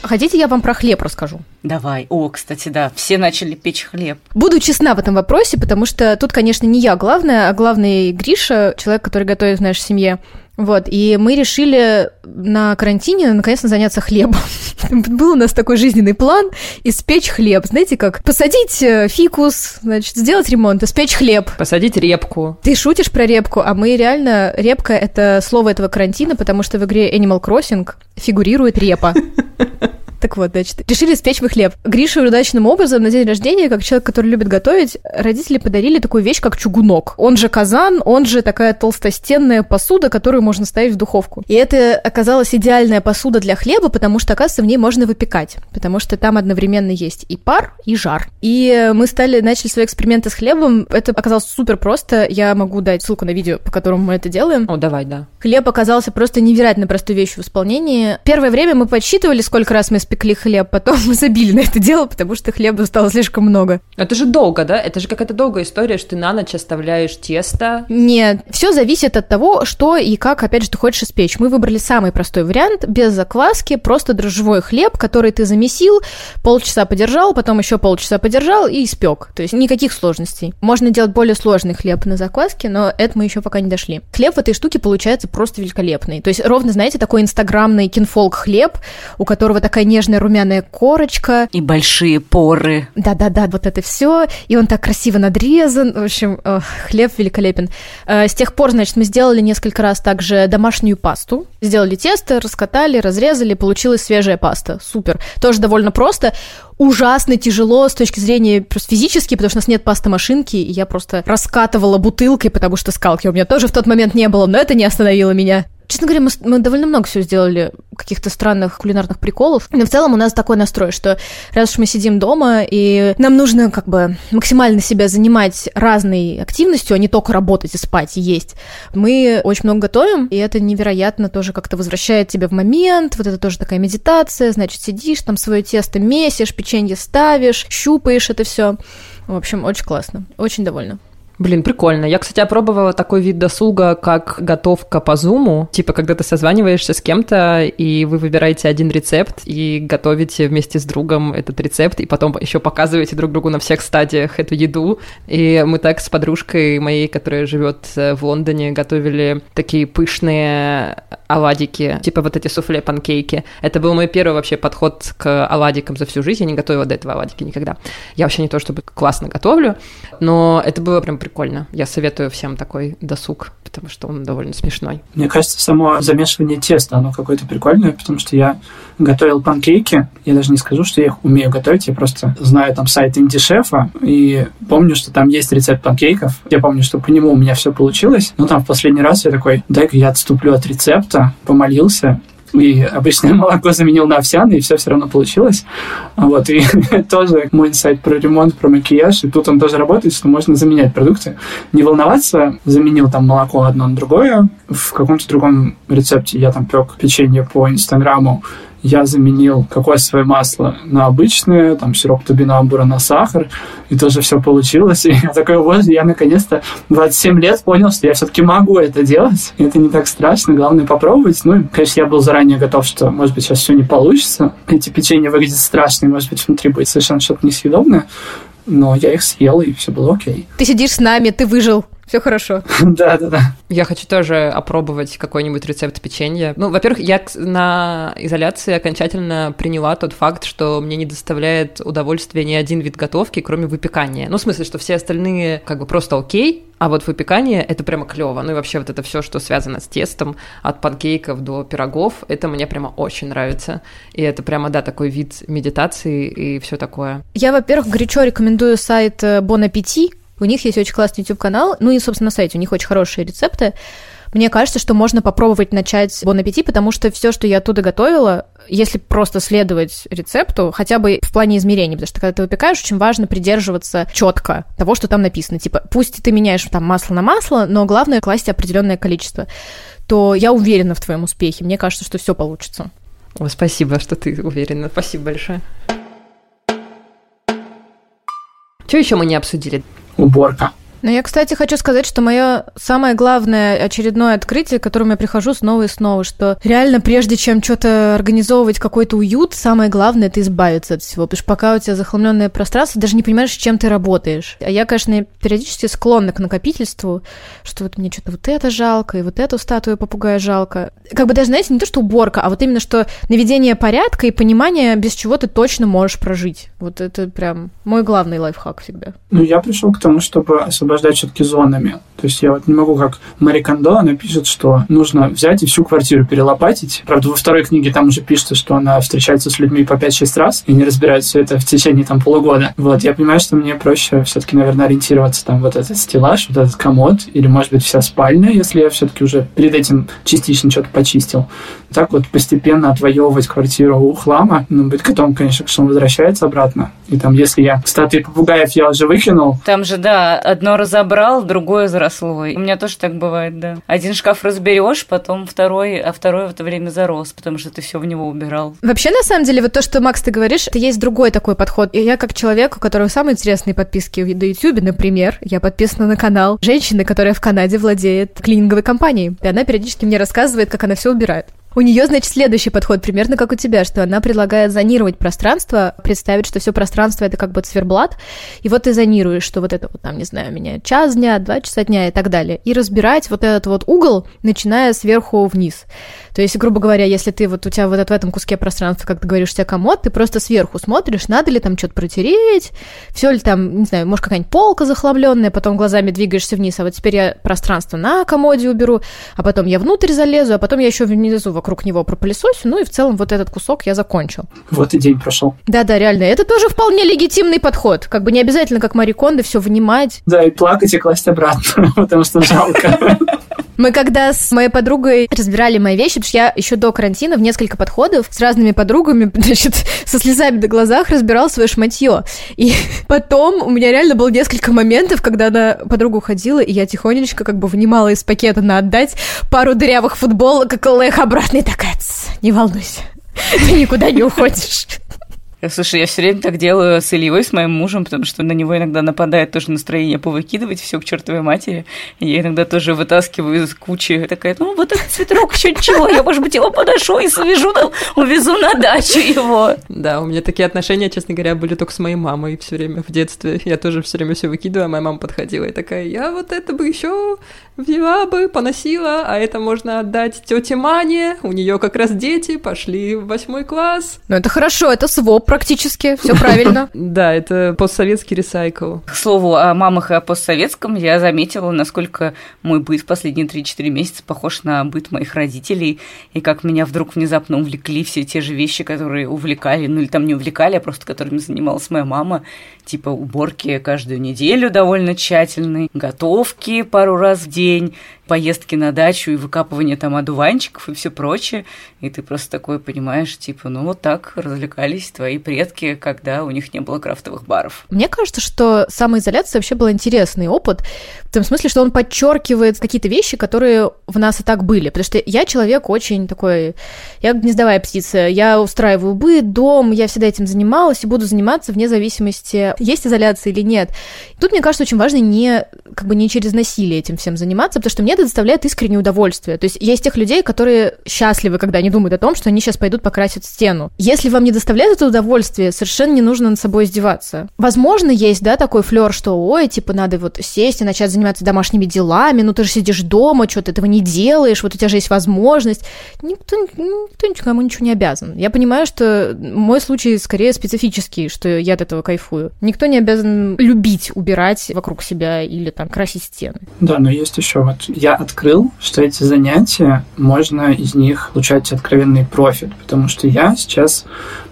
Хотите, я вам про хлеб расскажу? Давай. О, кстати, да, все начали печь хлеб. Буду честна в этом вопросе, потому что тут, конечно, не я главная, а главный Гриша, человек, который готовит в нашей семье. Вот, и мы решили на карантине наконец-то заняться хлебом. Был у нас такой жизненный план испечь хлеб. Знаете, как посадить э, фикус, значит, сделать ремонт, испечь хлеб. Посадить репку. Ты шутишь про репку, а мы реально... Репка — это слово этого карантина, потому что в игре Animal Crossing фигурирует репа. Так вот, значит, решили спечь мы хлеб. Грише удачным образом на день рождения, как человек, который любит готовить, родители подарили такую вещь, как чугунок. Он же казан, он же такая толстостенная посуда, которую можно ставить в духовку. И это оказалась идеальная посуда для хлеба, потому что, оказывается, в ней можно выпекать, потому что там одновременно есть и пар, и жар. И мы стали, начали свои эксперименты с хлебом. Это оказалось супер просто. Я могу дать ссылку на видео, по которому мы это делаем. О, давай, да. Хлеб оказался просто невероятно простой вещью в исполнении. Первое время мы подсчитывали, сколько раз мы испекли хлеб, потом мы забили на это дело, потому что хлеба стало слишком много. Это же долго, да? Это же какая-то долгая история, что ты на ночь оставляешь тесто. Нет, все зависит от того, что и как, опять же, ты хочешь испечь. Мы выбрали самый простой вариант, без закваски, просто дрожжевой хлеб, который ты замесил, полчаса подержал, потом еще полчаса подержал и испек. То есть никаких сложностей. Можно делать более сложный хлеб на закваске, но это мы еще пока не дошли. Хлеб в этой штуке получается просто великолепный. То есть ровно, знаете, такой инстаграмный кинфолк хлеб, у которого такая нежная румяная корочка. И большие поры. Да-да-да, вот это все. И он так красиво надрезан. В общем, ох, хлеб великолепен. Э, С тех пор, значит, мы сделали несколько раз также домашнюю пасту. Сделали тесто, раскатали, разрезали, получилась свежая паста. Супер. Тоже довольно просто ужасно тяжело с точки зрения просто физически, потому что у нас нет пастомашинки, и я просто раскатывала бутылкой, потому что скалки у меня тоже в тот момент не было, но это не остановило меня. Честно говоря, мы, мы довольно много всего сделали, каких-то странных кулинарных приколов. Но в целом у нас такой настрой, что раз уж мы сидим дома, и нам нужно как бы максимально себя занимать разной активностью, а не только работать и спать, и есть. Мы очень много готовим, и это невероятно тоже как-то возвращает тебя в момент, вот это тоже такая медитация, значит, сидишь, там свое тесто месишь, печенье ставишь, щупаешь это все. В общем, очень классно, очень довольна. Блин, прикольно. Я, кстати, опробовала такой вид досуга, как готовка по зуму. Типа, когда ты созваниваешься с кем-то, и вы выбираете один рецепт, и готовите вместе с другом этот рецепт, и потом еще показываете друг другу на всех стадиях эту еду. И мы так с подружкой моей, которая живет э, в Лондоне, готовили такие пышные оладики, типа вот эти суфле-панкейки. Это был мой первый вообще подход к оладикам за всю жизнь. Я не готовила до этого оладики никогда. Я вообще не то чтобы классно готовлю, но это было прям прикольно. Я советую всем такой досуг, потому что он довольно смешной. Мне кажется, само замешивание теста, оно какое-то прикольное, потому что я готовил панкейки. Я даже не скажу, что я их умею готовить, я просто знаю там сайт инди-шефа и помню, что там есть рецепт панкейков. Я помню, что по нему у меня все получилось. Но там в последний раз я такой, дай-ка я отступлю от рецепта, помолился, и обычное молоко заменил на овсяное, и все все равно получилось. Вот, и тоже мой инсайт про ремонт, про макияж, и тут он тоже работает, что можно заменять продукты. Не волноваться, заменил там молоко одно на другое. В каком-то другом рецепте я там пек печенье по инстаграму, я заменил кокосовое масло на обычное, там сироп тубинамбура на сахар, и тоже все получилось. И я такой, вот, я наконец-то 27 лет понял, что я все-таки могу это делать. И это не так страшно, главное попробовать. Ну, и, конечно, я был заранее готов, что, может быть, сейчас все не получится. Эти печенья выглядят страшно, и, может быть, внутри будет совершенно что-то несъедобное. Но я их съел, и все было окей. Ты сидишь с нами, ты выжил. Все хорошо. Да-да-да. Я хочу тоже опробовать какой-нибудь рецепт печенья. Ну, во-первых, я на изоляции окончательно приняла тот факт, что мне не доставляет удовольствия ни один вид готовки, кроме выпекания. Ну, в смысле, что все остальные как бы просто окей, а вот выпекание это прямо клево. Ну и вообще вот это все, что связано с тестом, от панкейков до пирогов, это мне прямо очень нравится. И это прямо, да, такой вид медитации и все такое. Я, во-первых, горячо рекомендую сайт э, Bon Appetit. У них есть очень классный YouTube-канал. Ну и, собственно, на сайте у них очень хорошие рецепты. Мне кажется, что можно попробовать начать Bon Appetit, потому что все, что я оттуда готовила, если просто следовать рецепту, хотя бы в плане измерений, потому что когда ты выпекаешь, очень важно придерживаться четко того, что там написано. Типа, пусть ты меняешь там масло на масло, но главное класть определенное количество. То я уверена в твоем успехе. Мне кажется, что все получится. О, спасибо, что ты уверена. Спасибо большое. Что еще мы не обсудили? Уборка. Но я, кстати, хочу сказать, что мое самое главное очередное открытие, к которому я прихожу снова и снова, что реально прежде чем что-то организовывать какой-то уют, самое главное это избавиться от всего, потому что пока у тебя захламленное пространство, даже не понимаешь, с чем ты работаешь. А я, конечно, периодически склонна к накопительству, что вот мне что-то вот это жалко, и вот эту статую попугая жалко. Как бы даже, знаете, не то, что уборка, а вот именно, что наведение порядка и понимание, без чего ты точно можешь прожить. Вот это прям мой главный лайфхак всегда. Ну, я пришел к тому, чтобы особо освобождать все-таки зонами. То есть я вот не могу, как Мари Кондо, она пишет, что нужно взять и всю квартиру перелопатить. Правда, во второй книге там уже пишется, что она встречается с людьми по 5-6 раз и не разбирает все это в течение там полугода. Вот, я понимаю, что мне проще все-таки, наверное, ориентироваться там вот этот стеллаж, вот этот комод, или, может быть, вся спальня, если я все-таки уже перед этим частично что-то почистил. Так вот постепенно отвоевывать квартиру у хлама, ну, быть готовым, конечно, что он возвращается обратно. И там, если я статуи попугаев я уже выкинул. Там же, да, одно разобрал, другое заросло. У меня тоже так бывает, да. Один шкаф разберешь, потом второй, а второй в это время зарос, потому что ты все в него убирал. Вообще, на самом деле, вот то, что, Макс, ты говоришь, это есть другой такой подход. И я как человек, у которого самые интересные подписки на YouTube, например, я подписана на канал женщины, которая в Канаде владеет клининговой компанией. И она периодически мне рассказывает, как она все убирает. У нее, значит, следующий подход, примерно как у тебя, что она предлагает зонировать пространство, представить, что все пространство это как бы циферблат, и вот ты зонируешь, что вот это вот там, не знаю, у меня час дня, два часа дня и так далее, и разбирать вот этот вот угол, начиная сверху вниз. То есть, грубо говоря, если ты вот у тебя вот в этом куске пространства, как ты говоришь, у тебя комод, ты просто сверху смотришь, надо ли там что-то протереть, все ли там, не знаю, может какая-нибудь полка захламленная, потом глазами двигаешься вниз, а вот теперь я пространство на комоде уберу, а потом я внутрь залезу, а потом я еще внизу вокруг него пропылесосю, ну и в целом вот этот кусок я закончил. Вот и день прошел. Да-да, реально, это тоже вполне легитимный подход, как бы не обязательно, как Мари Кондо, все внимать. Да, и плакать и класть обратно, потому что жалко. Мы когда с моей подругой разбирали мои вещи, потому что я еще до карантина в несколько подходов с разными подругами, значит, со слезами на глазах разбирала свое шматье. И потом у меня реально было несколько моментов, когда она подруга уходила, и я тихонечко как бы вынимала из пакета на отдать пару дырявых футболок, и их обратно, и такая, не волнуйся, ты никуда не уходишь. Слушай, я все время так делаю с Ильей, с моим мужем, потому что на него иногда нападает тоже настроение повыкидывать все к чертовой матери. Я иногда тоже вытаскиваю из кучи. Такая, ну вот этот цветок еще чего, я, может быть, его подошу и свяжу, там, увезу на дачу его. Да, у меня такие отношения, честно говоря, были только с моей мамой все время в детстве. Я тоже все время все выкидываю, а моя мама подходила и такая, я вот это бы еще взяла бы, поносила, а это можно отдать тете Мане, у нее как раз дети пошли в восьмой класс. Ну это хорошо, это своп практически, все правильно. Да, это постсоветский ресайкл. К слову, о мамах и о постсоветском я заметила, насколько мой быт в последние 3-4 месяца похож на быт моих родителей, и как меня вдруг внезапно увлекли все те же вещи, которые увлекали, ну или там не увлекали, а просто которыми занималась моя мама, типа уборки каждую неделю довольно тщательной, готовки пару раз в день, поездки на дачу и выкапывание там одуванчиков и все прочее. И ты просто такой понимаешь, типа, ну вот так развлекались твои предки, когда у них не было крафтовых баров. Мне кажется, что самоизоляция вообще был интересный опыт, в том смысле, что он подчеркивает какие-то вещи, которые в нас и так были. Потому что я человек очень такой, я гнездовая птица, я устраиваю быт, дом, я всегда этим занималась и буду заниматься вне зависимости, есть изоляция или нет. Тут, мне кажется, очень важно не, как бы не через насилие этим всем заниматься, потому что мне это доставляет искреннее удовольствие. То есть есть тех людей, которые счастливы, когда они думают о том, что они сейчас пойдут покрасить стену. Если вам не доставляет это удовольствие, совершенно не нужно над собой издеваться. Возможно, есть, да, такой флер, что, ой, типа, надо вот сесть и начать заниматься домашними делами, ну ты же сидишь дома, что ты этого не делаешь, вот у тебя же есть возможность. Никто, никто никому ничего не обязан. Я понимаю, что мой случай скорее специфический, что я от этого кайфую. Никто не обязан любить убирать вокруг себя или там красить стены. Да, но есть еще вот я открыл, что эти занятия, можно из них получать откровенный профит, потому что я сейчас,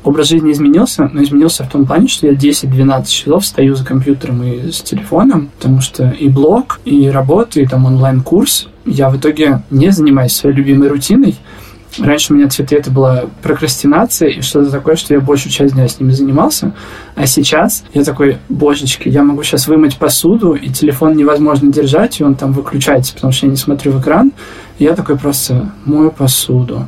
образ жизни изменился, но изменился в том плане, что я 10-12 часов стою за компьютером и с телефоном, потому что и блог, и работа, и там онлайн-курс, я в итоге не занимаюсь своей любимой рутиной, Раньше у меня цветы это была прокрастинация и что-то такое, что я большую часть дня с ними занимался. А сейчас я такой, божечки, я могу сейчас вымыть посуду, и телефон невозможно держать, и он там выключается, потому что я не смотрю в экран. И я такой просто мою посуду,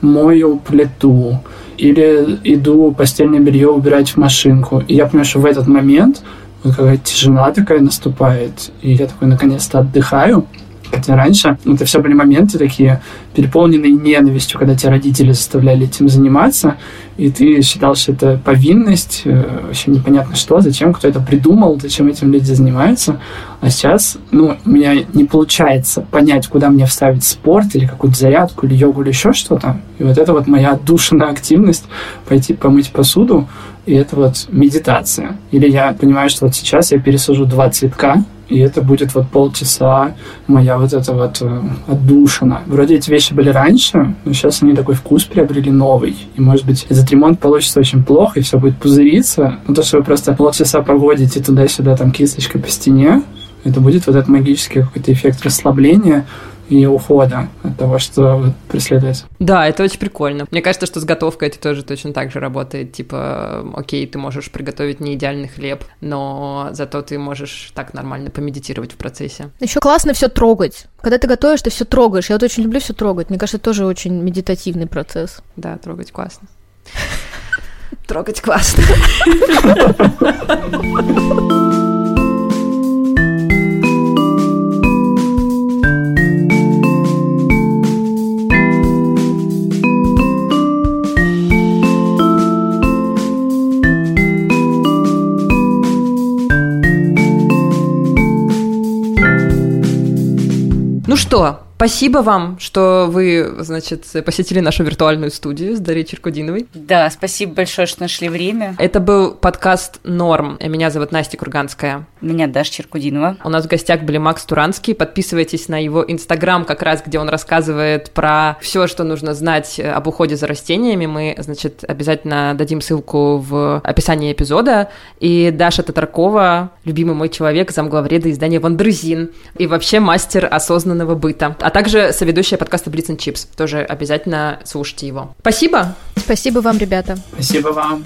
мою плиту, или иду постельное белье убирать в машинку. И я понимаю, что в этот момент вот какая-то тишина такая наступает, и я такой наконец-то отдыхаю. Хотя раньше это все были моменты такие, переполненные ненавистью, когда тебя родители заставляли этим заниматься, и ты считал, что это повинность, э, вообще непонятно что, зачем кто это придумал, зачем этим люди занимаются. А сейчас, ну, у меня не получается понять, куда мне вставить спорт или какую-то зарядку, или йогу, или еще что-то. И вот это вот моя отдушенная активность, пойти помыть посуду, и это вот медитация. Или я понимаю, что вот сейчас я пересажу два цветка, И это будет вот полчаса моя вот эта вот э, отдушина. Вроде эти вещи были раньше, но сейчас они такой вкус приобрели новый. И, может быть, этот ремонт получится очень плохо, и все будет пузыриться. Но то, что вы просто полчаса проводите туда-сюда там кисточкой по стене, это будет вот этот магический какой-то эффект расслабления, и ухода от того, что преследуется. Да, это очень прикольно. Мне кажется, что с готовкой это тоже точно так же работает. Типа, окей, ты можешь приготовить не идеальный хлеб, но зато ты можешь так нормально помедитировать в процессе. Еще классно все трогать. Когда ты готовишь, ты все трогаешь. Я вот очень люблю все трогать. Мне кажется, это тоже очень медитативный процесс. Да, трогать классно. Трогать классно. что, Спасибо вам, что вы, значит, посетили нашу виртуальную студию с Дарьей Черкудиновой. Да, спасибо большое, что нашли время. Это был подкаст «Норм». Меня зовут Настя Курганская. Меня Даша Черкудинова. У нас в гостях были Макс Туранский. Подписывайтесь на его инстаграм, как раз где он рассказывает про все, что нужно знать об уходе за растениями. Мы, значит, обязательно дадим ссылку в описании эпизода. И Даша Татаркова, любимый мой человек, замглавреда издания Wonderzine и вообще мастер осознанного быта а также соведущая подкаста Blitz and Chips. Тоже обязательно слушайте его. Спасибо. Спасибо вам, ребята. Спасибо вам.